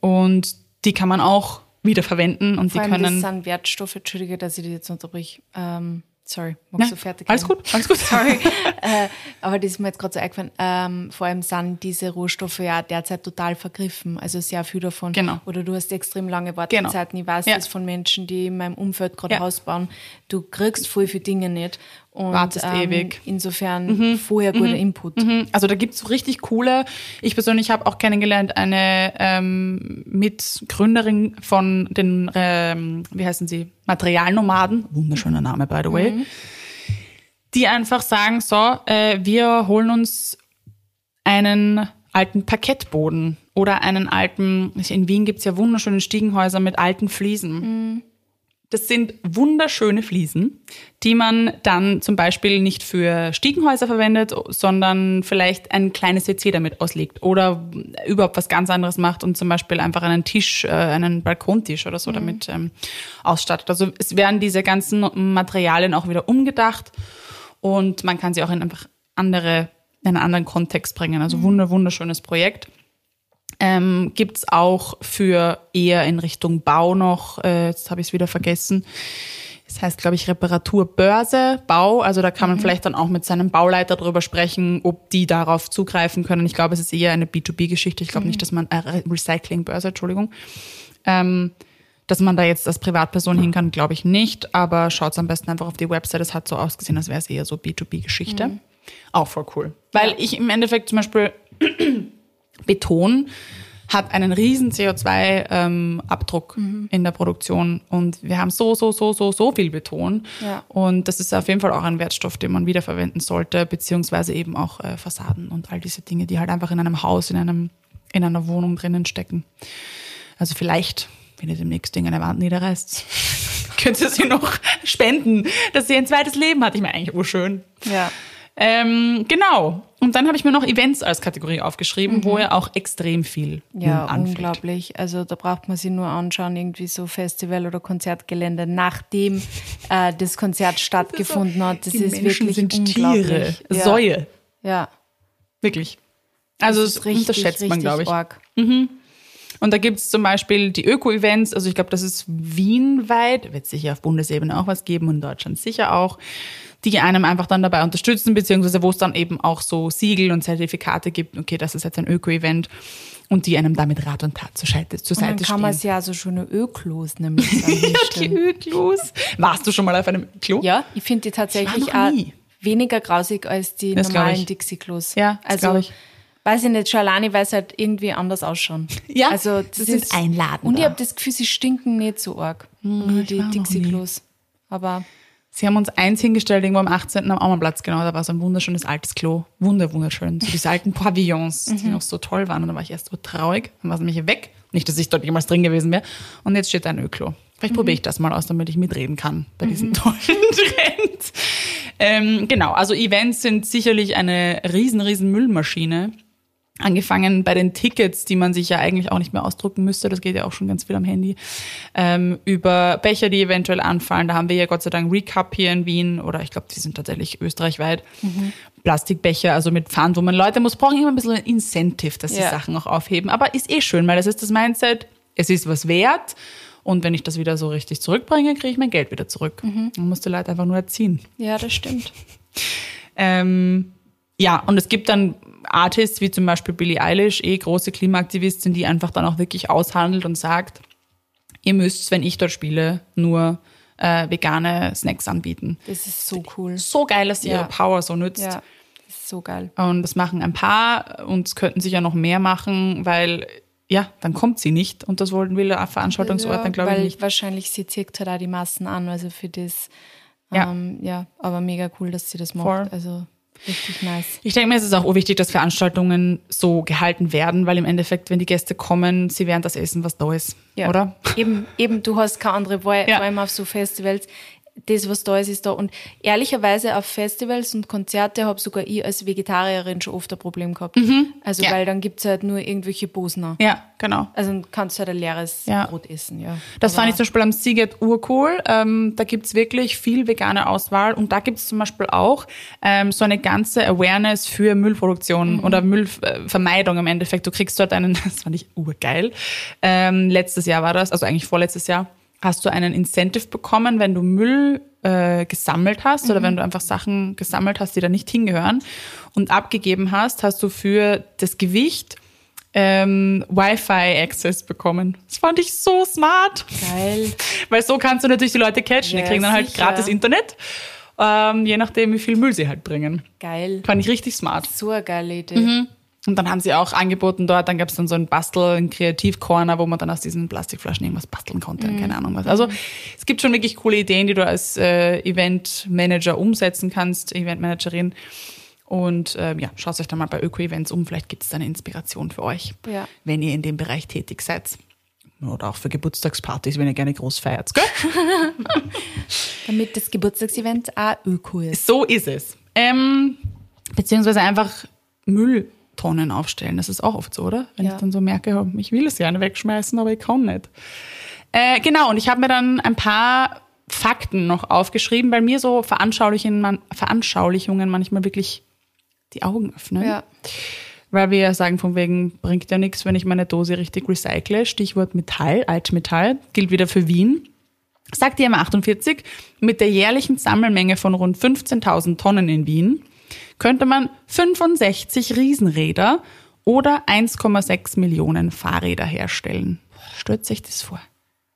Und die kann man auch wiederverwenden und vor die können. das sind Wertstoffe, entschuldige, dass ich dich jetzt unterbrich, ähm, Sorry, magst Ja, du fertig alles gut, alles gut. Sorry. äh, aber das ist mir jetzt gerade so eingefallen. Ähm, vor allem sind diese Rohstoffe ja derzeit total vergriffen. Also sehr viel davon. Genau. Oder du hast extrem lange Wartezeiten. Ich weiß Ja. das von Menschen, die in meinem Umfeld gerade Ja. Haus bauen. Du kriegst voll viele Dinge nicht. Und, Wartest ähm, ewig. Insofern vorher guter Input. Mhm. Also da gibt's so richtig coole. Ich persönlich habe auch kennengelernt eine ähm, Mitgründerin von den, ähm, wie heißen sie, Materialnomaden. Wunderschöner Name, by the way. Die einfach sagen, so, äh, wir holen uns einen alten Parkettboden oder einen alten, in Wien gibt's ja wunderschöne Stiegenhäuser mit alten Fliesen. Das sind wunderschöne Fliesen, die man dann zum Beispiel nicht für Stiegenhäuser verwendet, sondern vielleicht ein kleines WC damit auslegt oder überhaupt was ganz anderes macht und zum Beispiel einfach einen Tisch, äh, einen Balkontisch oder so damit ähm, ausstattet. Also es werden diese ganzen Materialien auch wieder umgedacht und man kann sie auch in einfach andere, in einen anderen Kontext bringen. Also wunder, wunderschönes Projekt. Ähm, gibt's auch für eher in Richtung Bau noch, äh, jetzt habe ich es wieder vergessen. Das heißt, glaube ich, Reparaturbörse, Bau. Also da kann man vielleicht dann auch mit seinem Bauleiter drüber sprechen, ob die darauf zugreifen können. Ich glaube, es ist eher eine B2B-Geschichte. Ich glaube nicht, dass man, äh, Recyclingbörse, Entschuldigung. Ähm, dass man da jetzt als Privatperson hin kann, glaube ich nicht. Aber schaut am besten einfach auf die Website. Es hat so ausgesehen, als wäre es eher so B2B-Geschichte. Auch voll cool. Weil ich im Endeffekt zum Beispiel Beton hat einen riesen CO2-Abdruck in der Produktion und wir haben so, so, so, so, so viel Beton. Ja. Und das ist auf jeden Fall auch ein Wertstoff, den man wiederverwenden sollte, beziehungsweise eben auch äh, Fassaden und all diese Dinge, die halt einfach in einem Haus, in einem, in einer Wohnung drinnen stecken. Also vielleicht, wenn ihr demnächst Ding an der Wand niederreißt, könnt ihr sie noch spenden, dass sie ein zweites Leben hat. Ich meine, eigentlich urschön. Ja. Ähm, genau. Und dann habe ich mir noch Events als Kategorie aufgeschrieben, wo er auch extrem viel Ja, nun anfällt. unglaublich. Also da braucht man sich nur anschauen, irgendwie so Festival- oder Konzertgelände, nachdem äh, das Konzert stattgefunden hat. Das Die ist Menschen wirklich sind unglaublich. Tiere, Ja. Säue, Ja, wirklich. Also das das richtig, unterschätzt man, glaube ich. Arg. Und da gibt's zum Beispiel die Öko-Events, also ich glaube, das ist wienweit, wird sicher auf Bundesebene auch was geben und in Deutschland sicher auch, die einem einfach dann dabei unterstützen, beziehungsweise wo es dann eben auch so Siegel und Zertifikate gibt, okay, das ist jetzt ein Öko-Event und die einem damit Rat und Tat zur Seite, zur Und dann Seite kann man es ja so schöne Öklos nämlich dann Die hinstellen. Öklos. Warst du schon mal auf einem Klo? Ja, ich finde die tatsächlich auch weniger grausig als die Das normalen. Dixie-Klos. Ja, also ich. weiß ich nicht, weil sie halt irgendwie anders ausschauen. Ja, also das, das ist einladender. Und ich habe das Gefühl, sie stinken nicht so arg. Nur die Dixie-Klos. Aber Sie haben uns eins hingestellt, irgendwo am 18. am Aumannplatz, genau, da war so ein wunderschönes altes Klo. Wunder, wunderschön. So diese alten Pavillons, die noch so toll waren. Und da war ich erst so traurig. Dann war es nämlich weg. Nicht, dass ich dort jemals drin gewesen wäre. Und jetzt steht da ein Öklo. Vielleicht probiere ich das mal aus, damit ich mitreden kann bei diesem tollen Trend. Ähm, genau, also Events sind sicherlich eine riesen, riesen Müllmaschine. Angefangen bei den Tickets, die man sich ja eigentlich auch nicht mehr ausdrucken müsste, das geht ja auch schon ganz viel am Handy, ähm, über Becher, die eventuell anfallen. Da haben wir ja Gott sei Dank Recap hier in Wien oder ich glaube, die sind tatsächlich österreichweit. Plastikbecher, also mit Pfand, wo man Leute muss, brauchen immer ein bisschen ein Incentive, dass sie Ja. Sachen auch aufheben. Aber ist eh schön, weil das ist das Mindset, es ist was wert. Und wenn ich das wieder so richtig zurückbringe, kriege ich mein Geld wieder zurück. Man muss die Leute einfach nur erziehen. ja, das stimmt. Ähm, ja, und es gibt dann Artists wie zum Beispiel Billie Eilish, eh große Klimaaktivistin, die einfach dann auch wirklich aushandelt und sagt, ihr müsst, wenn ich dort spiele, nur äh, vegane Snacks anbieten. Das ist so cool. So geil, dass sie Ja. ihre Power so nützt. Ja, das ist so geil. Und das machen ein paar und es könnten sicher noch mehr machen, weil ja, dann kommt sie nicht und das wollten der Veranstaltungsort dann glaube ich weil nicht. wahrscheinlich sie zirkt halt auch die Massen an, also für das. Ja. Ähm, ja, aber mega cool, dass sie das macht. Voll. Also richtig nice. Ich denke mir, es ist auch wichtig, dass Veranstaltungen so gehalten werden, weil im Endeffekt, wenn die Gäste kommen, sie werden das essen, was da ist, Ja. oder? Eben, eben, du hast keine andere Wahl, Ja. vor allem auf so Festivals. Das, was da ist, ist da. Und ehrlicherweise auf Festivals und Konzerte habe sogar ich als Vegetarierin schon oft ein Problem gehabt. Also, Mhm. Ja. weil dann gibt's halt nur irgendwelche Bosner. Ja, genau. Also dann kannst du halt ein leeres Ja. Brot essen, ja. Das Aber- fand ich zum Beispiel am Seagate urcool. Ähm, da gibt's wirklich viel vegane Auswahl und da gibt's zum Beispiel auch ähm, so eine ganze Awareness für Müllproduktion oder Müllvermeidung im Endeffekt. Du kriegst dort einen, das fand ich urgeil. Ähm, letztes Jahr war das, also eigentlich vorletztes Jahr, hast du einen Incentive bekommen, wenn du Müll äh, gesammelt hast Mhm. oder wenn du einfach Sachen gesammelt hast, die da nicht hingehören und abgegeben hast, hast du für das Gewicht ähm, Wi-Fi-Access bekommen. Das fand ich so smart. Geil. Weil so kannst du natürlich die Leute catchen. Ja, die kriegen dann halt sicher. gratis Internet, ähm, je nachdem, wie viel Müll sie halt bringen. Geil. Fand ich richtig smart. So eine geile Idee. Mhm. Und dann haben sie auch angeboten dort, dann gab es dann so ein Bastel, ein Kreativcorner, wo man dann aus diesen Plastikflaschen irgendwas basteln konnte, keine Ahnung was. Also es gibt schon wirklich coole Ideen, die du als äh, Eventmanager umsetzen kannst, Eventmanagerin. Und ähm, ja, schaut euch da mal bei Öko-Events um, vielleicht gibt es da eine Inspiration für euch, Ja. wenn ihr in dem Bereich tätig seid. Oder auch für Geburtstagspartys, wenn ihr gerne groß feiert. Gell? Damit das Geburtstagsevent auch öko ist. So ist es. Ähm, beziehungsweise einfach Mülltonnen aufstellen. Das ist auch oft so, oder? Wenn Ja. ich dann so merke, ich will es gerne wegschmeißen, aber ich kann nicht. Äh, genau, und ich habe mir dann ein paar Fakten noch aufgeschrieben, weil mir so Veranschaulichungen, Veranschaulichungen manchmal wirklich die Augen öffnen. Ja. Weil wir ja sagen, von wegen bringt ja nichts, wenn ich meine Dose richtig recycle. Stichwort Metall, Altmetall, gilt wieder für Wien. Sagt die M48, mit der jährlichen Sammelmenge von rund 15.000 Tonnen in Wien könnte man 65 Riesenräder oder 1,6 Millionen Fahrräder herstellen. Stellt sich das vor.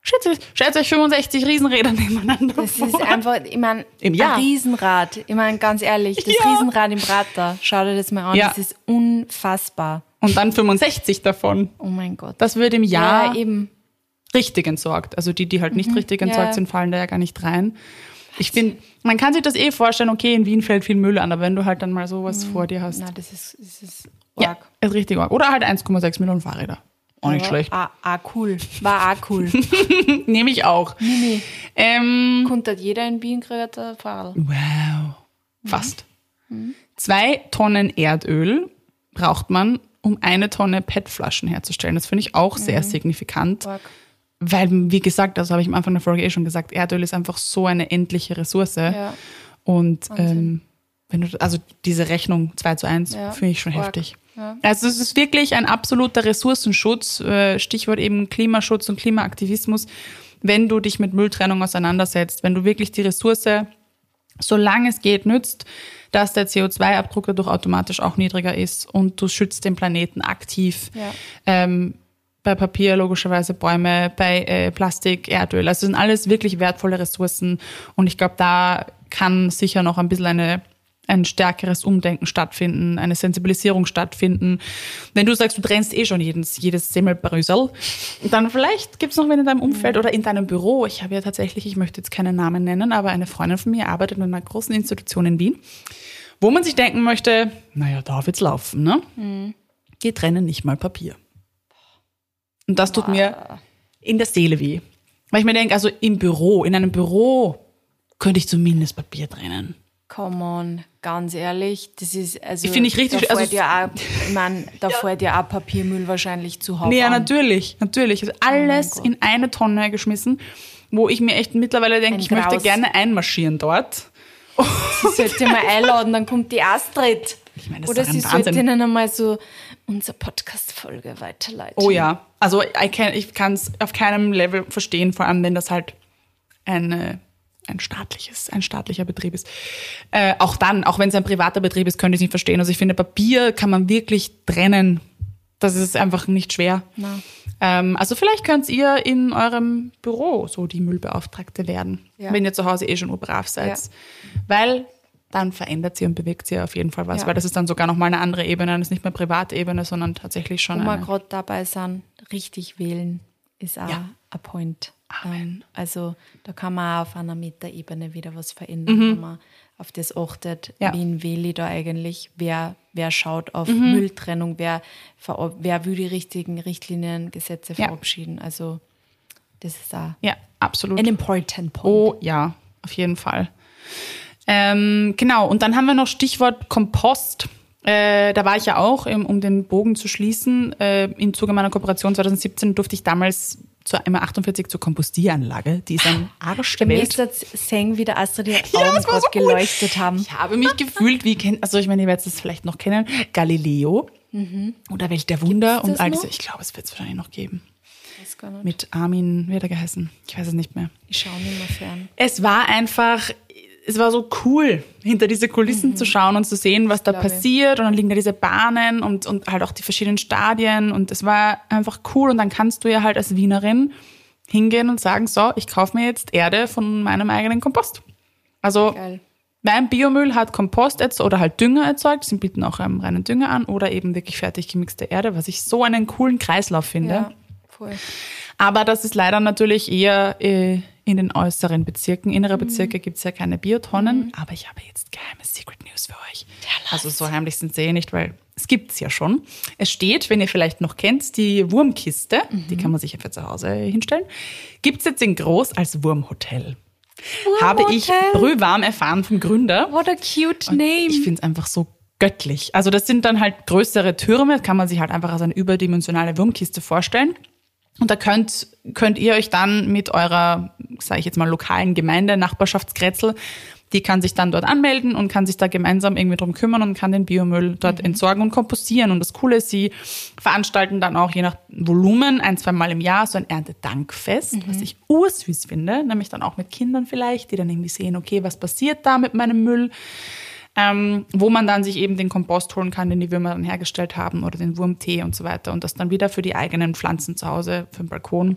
Stellt euch, stellt euch 65 Riesenräder nebeneinander Das vor. ist einfach, ich meine, Jahr. ein Riesenrad. Ich meine, ganz ehrlich, das Ja. Riesenrad im Prater, schau dir das mal an, Ja. das ist unfassbar. Und dann 65 davon. Oh mein Gott. Das wird im Jahr ja, eben. richtig entsorgt. Also die, die halt nicht richtig entsorgt Mhm. Sind, fallen da ja gar nicht rein. Ich finde, man kann sich das eh vorstellen, okay, in Wien fällt viel Müll an, aber wenn du halt dann mal sowas vor dir hast. Na, das ist, das ist Ja, arg. ist richtig arg. Oder halt 1,6 Millionen Fahrräder. Auch nicht schlecht. Ah, ah, cool. War auch cool. Nehme ich auch. Mimi. Ähm, Konnte jeder in Wien kriegt ein Fahrrad. wow. Fast. Zwei Tonnen Erdöl braucht man, um eine Tonne PET-Flaschen herzustellen. Das finde ich auch sehr signifikant. Arg. Weil, wie gesagt, das habe ich am Anfang der Folge eh schon gesagt, Erdöl ist einfach so eine endliche Ressource. Ja. Und ähm, wenn du, also diese Rechnung 2 zu 1 Ja, finde ich schon arg. heftig. Ja. Also es ist wirklich ein absoluter Ressourcenschutz, äh, Stichwort eben Klimaschutz und Klimaaktivismus, wenn du dich mit Mülltrennung auseinandersetzt, wenn du wirklich die Ressource, solange es geht, nützt, dass der CO2-Abdruck dadurch automatisch auch niedriger ist und du schützt den Planeten aktiv. Ja. Ähm, bei Papier logischerweise Bäume, bei äh, Plastik, Erdöl. Also das sind alles wirklich wertvolle Ressourcen und ich glaube, da kann sicher noch ein bisschen eine ein stärkeres Umdenken stattfinden, eine Sensibilisierung stattfinden. Wenn du sagst, du trennst eh schon jedes, jedes Semmelbrösel, dann vielleicht gibt's noch wen in deinem Umfeld oder in deinem Büro. Ich habe ja tatsächlich, ich möchte jetzt keinen Namen nennen, aber eine Freundin von mir arbeitet in einer großen Institution in Wien, wo man sich denken möchte, naja, da wird's laufen, ne? Die trennen nicht mal Papier. Und das tut mir in der Seele weh. Weil ich mir denke, also im Büro, in einem Büro könnte ich zumindest Papier trennen. Come on, ganz ehrlich, das ist also. Ich finde ich richtig- Da also- fällt ja auch, ich mein, da fällt ja auch Papiermüll wahrscheinlich zu Hause. Nee, ja, natürlich, natürlich. Also alles Gott. in eine Tonne geschmissen, wo ich mir echt mittlerweile denke, Ein ich möchte Graus. gerne einmarschieren dort. Sie sollte mal einladen, dann kommt die Astrid. Ich meine, das Oder ist sie sollte ihnen einmal so unsere Podcast-Folge weiterleiten. Oh ja, also I can, ich kann es auf keinem Level verstehen, vor allem wenn das halt eine, ein staatliches, ein staatlicher Betrieb ist. Äh, auch dann, auch wenn es ein privater Betrieb ist, könnte ich es nicht verstehen. Also ich finde, Papier kann man wirklich trennen. Das ist einfach nicht schwer. Ähm, also vielleicht könnt ihr in eurem Büro so die Müllbeauftragte werden, Ja. wenn ihr zu Hause eh schon urbrav seid. Ja. Weil dann verändert sie und bewegt sie auf jeden Fall was, Ja. weil das ist dann sogar nochmal eine andere Ebene. Das ist nicht mehr Privatebene, sondern tatsächlich schon Wo wir gerade dabei sind, richtig wählen ist auch Ja. ein Point. Amen. Ähm, Also da kann man auch auf einer Metaebene wieder was verändern, wenn man auf das achtet, Mhm. Ja. wen wähle ich da eigentlich, wer, wer schaut auf Mhm. Mülltrennung, wer, wer will die richtigen Richtlinien, Gesetze Ja. verabschieden. Also das ist auch Ja, absolut. ein important point. Oh ja, auf jeden Fall. Ähm, genau, und dann haben wir noch Stichwort Kompost. Äh, da war ich ja auch, ähm, um den Bogen zu schließen. Äh, Im Zuge meiner Kooperation 2017 durfte ich damals zur MA48 zur Kompostieranlage. Die ist ein Arsch der Mir Welt. ist das sehen, wie der Astrid die Ja, Augen so geleuchtet haben. Ich habe mich gefühlt wie, kennt, also ich meine, ihr werdet es vielleicht noch kennen, Galileo oder Welt der Wunder und all diese, ich glaube, es wird es wahrscheinlich noch geben. Mit Armin, wie hat er geheißen? Ich weiß es nicht mehr. Ich schaue nicht mehr fern. Es war einfach, es war so cool, hinter diese Kulissen zu schauen und zu sehen, was da Glaube passiert. Und dann liegen da diese Bahnen und, und halt auch die verschiedenen Stadien. Und es war einfach cool. Und dann kannst du ja halt als Wienerin hingehen und sagen, so, ich kaufe mir jetzt Erde von meinem eigenen Kompost. Also Geil. mein Biomüll hat Kompost oder halt Dünger erzeugt. Sie bieten auch ähm, reinen Dünger an oder eben wirklich fertig gemixte Erde, was ich so einen coolen Kreislauf finde. Ja, voll. Aber das ist leider natürlich eher äh, in den äußeren Bezirken. Innere Mhm. Bezirke gibt es ja keine Biotonnen. Aber ich habe jetzt geheime Secret News für euch. Also so heimlich sind sie eh nicht, weil es gibt's ja schon. Es steht, wenn ihr vielleicht noch kennt, die Wurmkiste. Die Mhm. kann man sich für zu Hause hinstellen. Gibt's jetzt in groß als Wurmhotel. Habe ich Wurmhotel? brühwarm erfahren vom Gründer. What a cute name. Ich finde es einfach so göttlich. Also das sind dann halt größere Türme, kann man sich halt einfach als eine überdimensionale Wurmkiste vorstellen. Und da könnt, könnt ihr euch dann mit eurer, sage ich jetzt mal, lokalen Gemeinde, Nachbarschaftskretzel, die kann sich dann dort anmelden und kann sich da gemeinsam irgendwie drum kümmern und kann den Biomüll dort entsorgen und kompostieren. Und das Coole ist, sie veranstalten dann auch je nach Volumen ein, zwei Mal im Jahr so ein Erntedankfest, was ich ursüß finde, nämlich dann auch mit Kindern vielleicht, die dann irgendwie sehen, okay, was passiert da mit meinem Müll? Ähm, wo man dann sich eben den Kompost holen kann, den die Würmer dann hergestellt haben oder den Wurmtee und so weiter und das dann wieder für die eigenen Pflanzen zu Hause, für den Balkon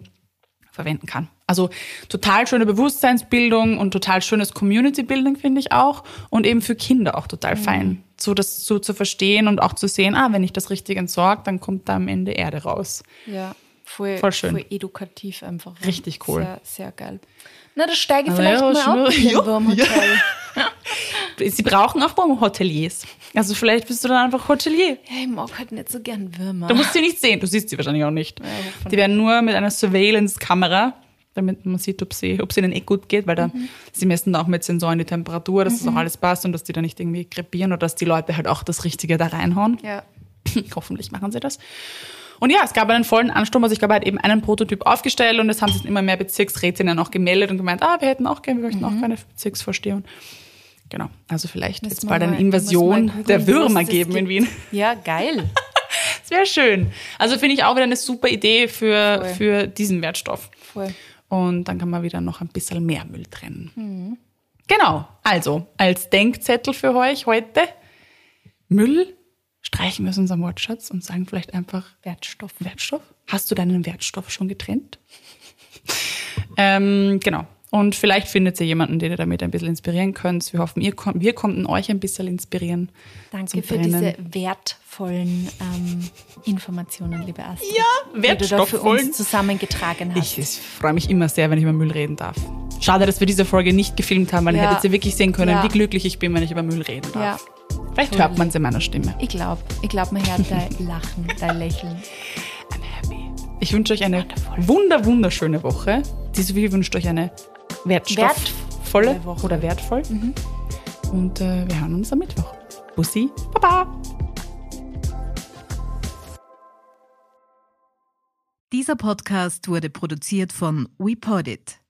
verwenden kann. Also total schöne Bewusstseinsbildung und total schönes Community-Building finde ich auch und eben für Kinder auch total fein, so das so zu verstehen und auch zu sehen, ah, wenn ich das richtig entsorge, dann kommt da am Ende Erde raus. Ja, voll, Voll schön. voll edukativ einfach. Richtig cool. Sehr, sehr geil. Na, das steige ich vielleicht ja, mal dem ja, Wurmhotel. Sie brauchen auch Hoteliers. Also vielleicht bist du dann einfach Hotelier. Ja, ich mag halt nicht so gern Würmer. Du musst sie nicht sehen, du siehst sie wahrscheinlich auch nicht. hoffentlich. die werden nur mit einer Surveillance-Kamera, damit man sieht, ob sie, ob es ihnen eh gut geht, weil da, Mhm. sie messen auch mit Sensoren die Temperatur, dass das auch alles passt und dass die da nicht irgendwie krepieren oder dass die Leute halt auch das Richtige da reinhauen. ja. Hoffentlich machen sie das. Und ja, es gab einen vollen Ansturm, also ich glaube, er hat eben einen Prototyp aufgestellt und es haben sich immer mehr Bezirksrätinnen auch gemeldet und gemeint, ah, wir hätten auch gerne, wir möchten auch gerne Bezirksvorsteher. Genau, also vielleicht wird es Mhm. Müssen wir bald eine Invasion der Würmer geben in. Wien. Ja, geil. Das wäre schön. Also finde ich auch wieder eine super Idee für, Voll. für diesen Wertstoff. Voll. Und dann kann man wieder noch ein bisschen mehr Müll trennen. Genau. Also, als Denkzettel für euch heute, Müll streichen wir aus unserem Wortschatz und sagen vielleicht einfach Wertstoff. Wertstoff. Hast du deinen Wertstoff schon getrennt? ähm, genau. Und vielleicht findet ihr jemanden, den ihr damit ein bisschen inspirieren könnt. Wir hoffen, ihr wir konnten euch ein bisschen inspirieren. Danke für diese wertvollen ähm, Informationen, liebe Astrid. Ja, die du da für wertstoffvollen. uns zusammengetragen hast. Ich, ich freue mich immer sehr, wenn ich über Müll reden darf. Schade, dass wir diese Folge nicht gefilmt haben, weil Ja. ihr hättet ihr wirklich sehen können, Ja. wie glücklich ich bin, wenn ich über Müll reden ja, darf. Vielleicht hört man es in meiner Stimme. ich glaube, ich glaube, man hört dein Lachen, dein Lächeln. I'm happy. Ich wünsche euch eine wunder, wunderschöne Woche. Die Sophie wünscht euch eine wertstoffvolle Wertvolle Woche. oder wertvoll. Und äh, wir hören uns am Mittwoch. Bussi, Baba. Dieser Podcast wurde produziert von WePodit.